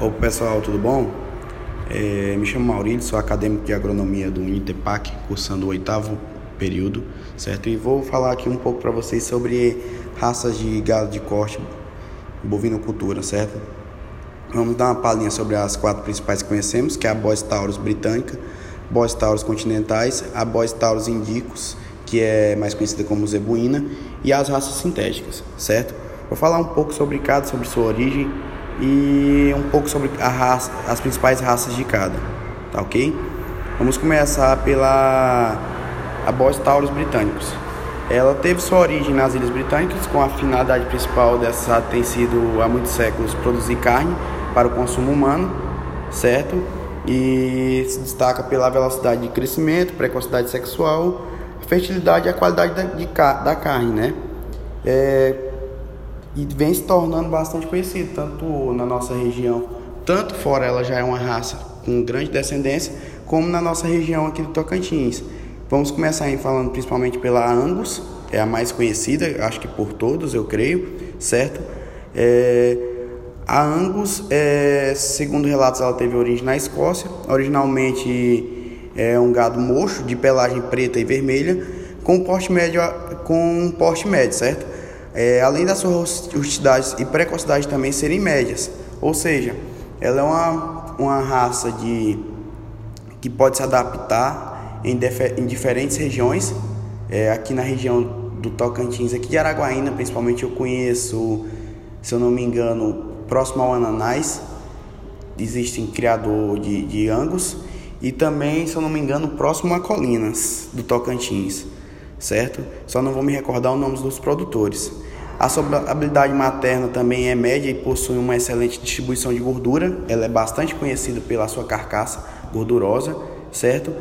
Ô pessoal, tudo bom? É, me chamo Maurício, sou acadêmico de agronomia do Unitepac, cursando o oitavo período, certo? E vou falar aqui um pouco para vocês sobre raças de gado de corte bovinocultura, certo? Vamos dar uma palhinha sobre as quatro principais que conhecemos, que é a Bois Taurus britânica, Bois Taurus continentais, a Bois Taurus que é mais conhecida como zebuína, e as raças sintéticas, certo? Vou falar um pouco sobre cada, sobre sua origem, e um pouco sobre raça, as principais raças de cada, tá ok? Vamos começar pela a Boss Taurus britânicos. Ela teve sua origem nas Ilhas Britânicas, com a finalidade principal dessa tem sido há muitos séculos produzir carne para o consumo humano, certo? E se destaca pela velocidade de crescimento, precocidade sexual, fertilidade e a qualidade da, de, da carne, né? É, e vem se tornando bastante conhecido, tanto na nossa região, tanto fora ela já é uma raça com grande descendência, como na nossa região aqui do Tocantins. Vamos começar aí falando principalmente pela Angus, é a mais conhecida, acho que por todos, eu creio, certo? É, a Angus, é, segundo relatos, ela teve origem na Escócia, originalmente é um gado mocho, de pelagem preta e vermelha, com porte médio, com porte médio, certo? É, além da sua rusticidade e precocidade também serem médias. Ou seja, ela é uma, uma raça de, que pode se adaptar em, em diferentes regiões. É, aqui na região do Tocantins, aqui de Araguaína, principalmente eu conheço, se eu não me engano, próximo ao Ananás, existe um criador de, de Angus. E também, se eu não me engano, próximo a Colinas do Tocantins certo? Só não vou me recordar os nomes dos produtores. A habilidade materna também é média e possui uma excelente distribuição de gordura. Ela é bastante conhecida pela sua carcaça gordurosa, certo?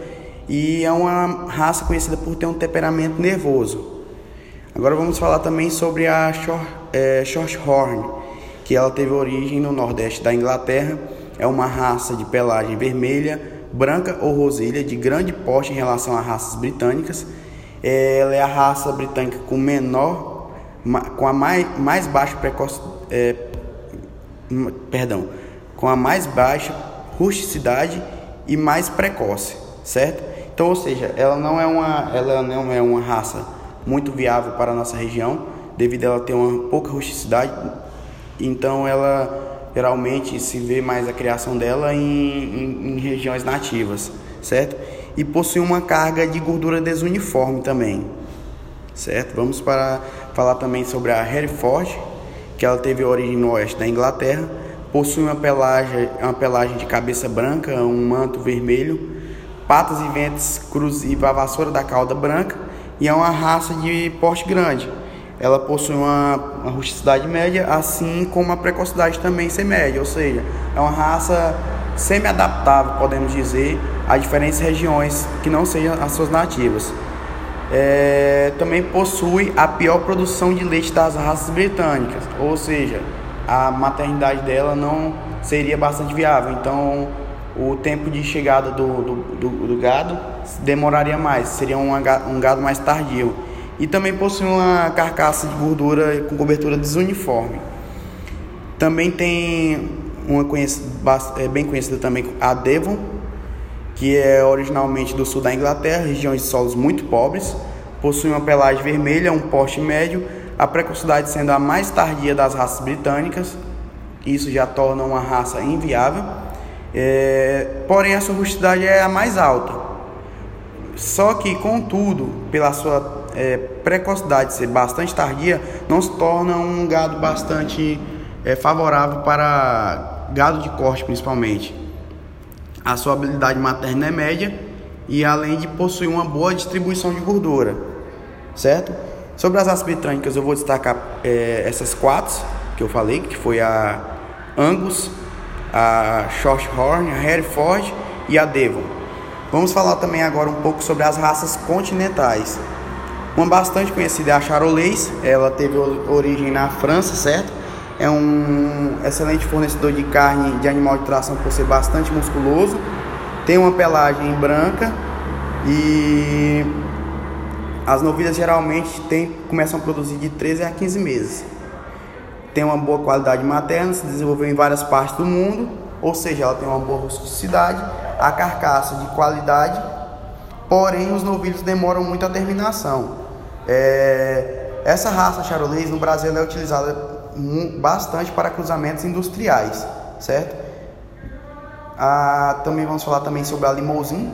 E é uma raça conhecida por ter um temperamento nervoso. Agora vamos falar também sobre a Short, é, que ela teve origem no nordeste da Inglaterra. É uma raça de pelagem vermelha, branca ou rosilha, de grande porte em relação a raças britânicas ela é a raça britânica com menor, com a mais, mais baixa precoce, é, perdão, com a mais baixa rusticidade e mais precoce, certo? Então, ou seja, ela não é uma, ela não é uma raça muito viável para a nossa região, devido a ela ter uma pouca rusticidade. Então, ela geralmente se vê mais a criação dela em, em, em regiões nativas, certo? E possui uma carga de gordura desuniforme também. Certo? Vamos para falar também sobre a Hereford, que ela teve origem no oeste da Inglaterra, possui uma pelagem, uma pelagem de cabeça branca, um manto vermelho, patas e ventos cruzivos, a vassoura da cauda branca e é uma raça de porte grande. Ela possui uma, uma rusticidade média, assim como a precocidade também ser média, ou seja, é uma raça semi-adaptável, podemos dizer, a diferentes regiões que não sejam as suas nativas. É, também possui a pior produção de leite das raças britânicas, ou seja, a maternidade dela não seria bastante viável, então o tempo de chegada do, do, do, do gado demoraria mais, seria um, um gado mais tardio. E também possui uma carcaça de gordura com cobertura desuniforme. Também tem uma conhecida, é, bem conhecida também, a Devon, que é originalmente do sul da Inglaterra, regiões de solos muito pobres, possui uma pelagem vermelha, um porte médio, a precocidade sendo a mais tardia das raças britânicas, isso já torna uma raça inviável, é, porém a sua é a mais alta. Só que, contudo, pela sua é, precocidade ser bastante tardia, não se torna um gado bastante é, favorável para gado de corte, principalmente. A sua habilidade materna é média e além de possuir uma boa distribuição de gordura, certo? Sobre as britânicas eu vou destacar é, essas quatro que eu falei, que foi a Angus, a Shorthorn, a Hereford e a Devon. Vamos falar também agora um pouco sobre as raças continentais. Uma bastante conhecida é a Charolais, ela teve origem na França, certo? É um excelente fornecedor de carne de animal de tração por ser bastante musculoso, tem uma pelagem branca e as novilhas geralmente tem, começam a produzir de 13 a 15 meses. Tem uma boa qualidade materna, se desenvolveu em várias partes do mundo ou seja, ela tem uma boa rusticidade, a carcaça de qualidade, porém os novilhos demoram muito a terminação. É, essa raça charolês no Brasil é utilizada bastante para cruzamentos industriais, certo? Ah, também vamos falar também sobre a limousin,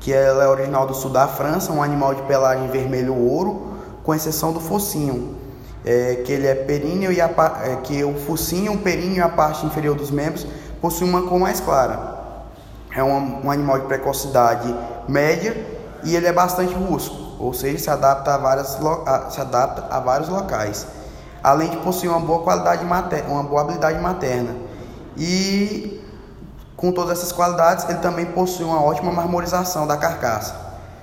que ela é original do sul da França, um animal de pelagem vermelho ouro, com exceção do focinho, é, que ele é períneo e a, é, que o focinho, o períneo e a parte inferior dos membros possui uma cor mais clara. É um, um animal de precocidade média e ele é bastante rústico, ou seja, se adapta a, várias, a, se adapta a vários locais. Além de possuir uma boa qualidade materna, uma boa habilidade materna. E com todas essas qualidades, ele também possui uma ótima marmorização da carcaça,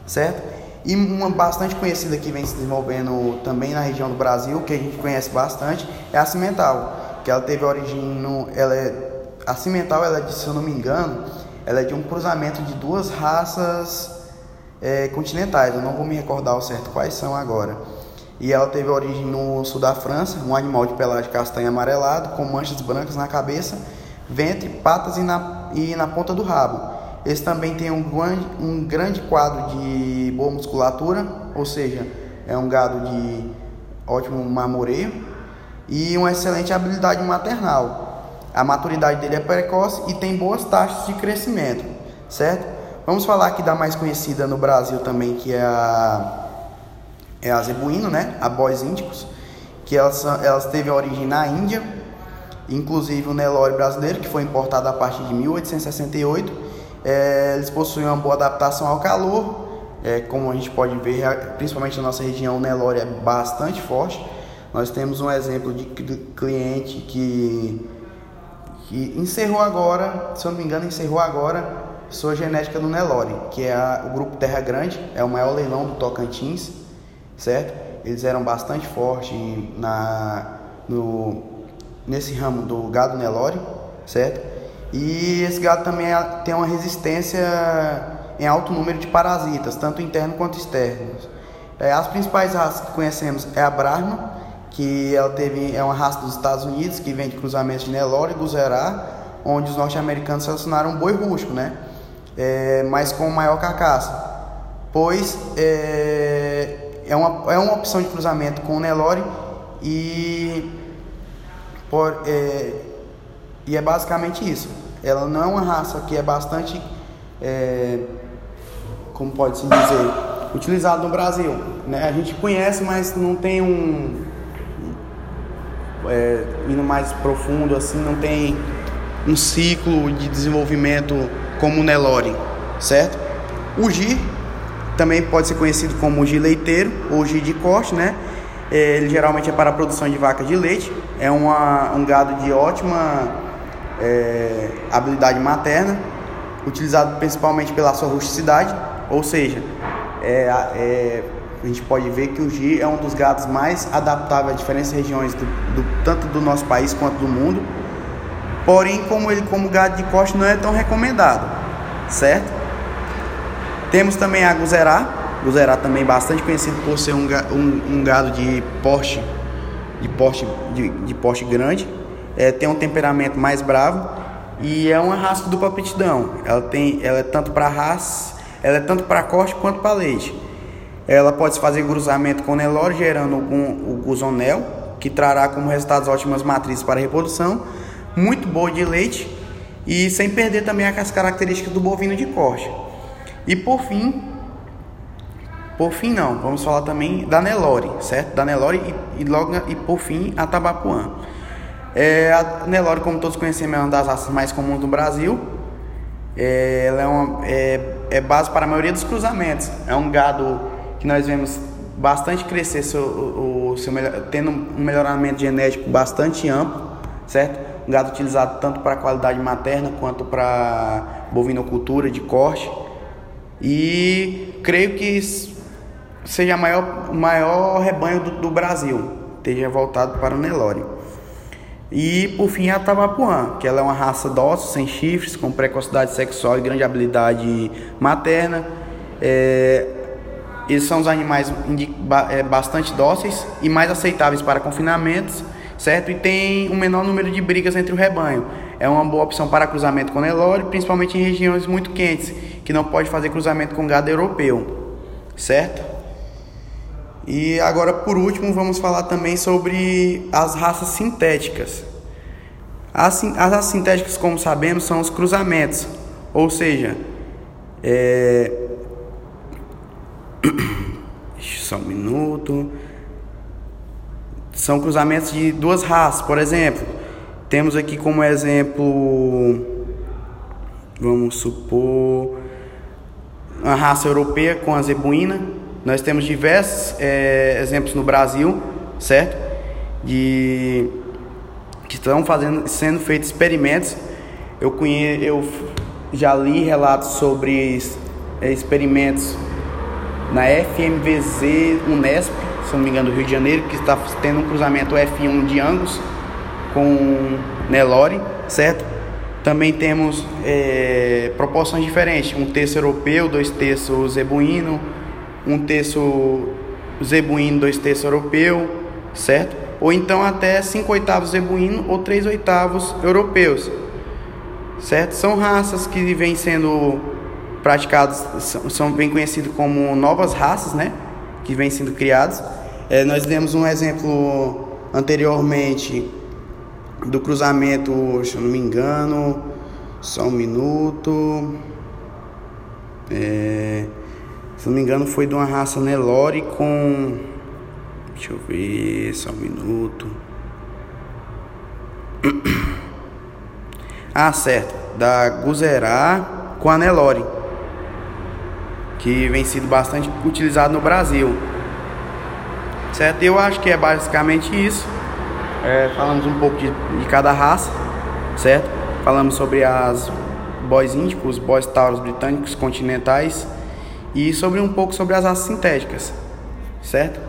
certo? E uma bastante conhecida que vem se desenvolvendo também na região do Brasil, que a gente conhece bastante, é a cimental, que ela teve origem no, ela é, a cimental, ela é se eu não me engano, ela é de um cruzamento de duas raças é, continentais. Eu não vou me recordar ao certo quais são agora. E ela teve origem no sul da França, um animal de pelagem castanho amarelado, com manchas brancas na cabeça, ventre, patas e na, e na ponta do rabo. Esse também tem um grande, um grande quadro de boa musculatura, ou seja, é um gado de ótimo marmoreio e uma excelente habilidade maternal. A maturidade dele é precoce e tem boas taxas de crescimento, certo? Vamos falar aqui da mais conhecida no Brasil também, que é a é a zebuíno, né? A bois índicos, que elas, elas teve origem na Índia, inclusive o Nelore brasileiro, que foi importado a partir de 1868. É, eles possuem uma boa adaptação ao calor, é, como a gente pode ver, principalmente na nossa região, o Nelore é bastante forte. Nós temos um exemplo de cliente que, que encerrou agora, se eu não me engano, encerrou agora sua genética no Nelore, que é a, o grupo Terra Grande, é o maior leilão do Tocantins certo? Eles eram bastante fortes na, no, nesse ramo do gado Nelore, certo? E esse gado também é, tem uma resistência em alto número de parasitas, tanto internos quanto externos. É, as principais raças que conhecemos é a Brahma, que ela teve, é uma raça dos Estados Unidos, que vem de cruzamentos de Nelore e Guzerá, onde os norte-americanos selecionaram um boi rústico, né? É, mas com maior carcaça. Pois é, é uma, é uma opção de cruzamento com o Nelore e, por, é, e é basicamente isso. Ela não é uma raça que é bastante, é, como pode-se dizer, utilizada no Brasil. Né? A gente conhece, mas não tem um. É, indo mais profundo, assim, não tem um ciclo de desenvolvimento como o Nelore, certo? O Gir também pode ser conhecido como gi leiteiro ou gi de corte, né? É, ele geralmente é para a produção de vacas de leite. É uma, um gado de ótima é, habilidade materna, utilizado principalmente pela sua rusticidade, ou seja, é, é, a gente pode ver que o gi é um dos gados mais adaptáveis a diferentes regiões, do, do, tanto do nosso país quanto do mundo. Porém, como ele como gado de corte não é tão recomendado, certo? Temos também a Guzerá, Guzerá também bastante conhecido por ser um, um, um gado de porte, de porte, de, de porte grande, é, tem um temperamento mais bravo e é uma raça dupla aptidão. Ela tem, ela é tanto para raça, ela é tanto para corte quanto para leite. Ela pode fazer cruzamento com Nelore, gerando o, o guzonel, que trará como resultados ótimas matrizes para reprodução, muito boa de leite e sem perder também as características do bovino de corte. E por fim, por fim não, vamos falar também da Nelore, certo? Da Nelore e, e logo e por fim a Tabapuã. É, a Nelore, como todos conhecemos, é uma das raças mais comuns do Brasil. É, ela é, uma, é, é, base para a maioria dos cruzamentos. É um gado que nós vemos bastante crescer, seu, o, seu, tendo um melhoramento genético bastante amplo, certo? Um gado utilizado tanto para qualidade materna quanto para bovinocultura de corte. E creio que seja o maior, maior rebanho do, do Brasil, esteja voltado para o Nelore. E por fim a Tavapuã, que ela é uma raça dócil, sem chifres, com precocidade sexual e grande habilidade materna. É, eles são os animais é, bastante dóceis e mais aceitáveis para confinamentos, certo? E tem um menor número de brigas entre o rebanho. É uma boa opção para cruzamento com Nelore, principalmente em regiões muito quentes, que não pode fazer cruzamento com gado europeu, certo? E agora, por último, vamos falar também sobre as raças sintéticas. As, as raças sintéticas, como sabemos, são os cruzamentos, ou seja, é... só um minuto. São cruzamentos de duas raças, por exemplo. Temos aqui como exemplo, vamos supor, a raça europeia com a zebuína. Nós temos diversos é, exemplos no Brasil, certo? De que estão fazendo, sendo feitos experimentos. Eu conheço, eu já li relatos sobre é, experimentos na FMVZ Unesp, se não me engano, do Rio de Janeiro, que está tendo um cruzamento F1 de Angus com Nelore, certo? Também temos é, proporções diferentes, um terço europeu, dois terços zebuíno, um terço zebuíno, dois terços europeu, certo? Ou então até cinco oitavos zebuíno ou três oitavos europeus, certo? São raças que vêm sendo praticadas, são, são bem conhecidas como novas raças, né? Que vêm sendo criadas. É, nós demos um exemplo anteriormente do cruzamento, se eu não me engano, só um minuto. É, se não me engano, foi de uma raça Nelore com. Deixa eu ver, só um minuto. Ah, certo. Da Guzerá com a Nelore. Que vem sido bastante utilizado no Brasil. Certo? Eu acho que é basicamente isso. É, falamos um pouco de, de cada raça, certo? Falamos sobre as bois índicos, bois tauros britânicos, continentais e sobre um pouco sobre as raças sintéticas, certo?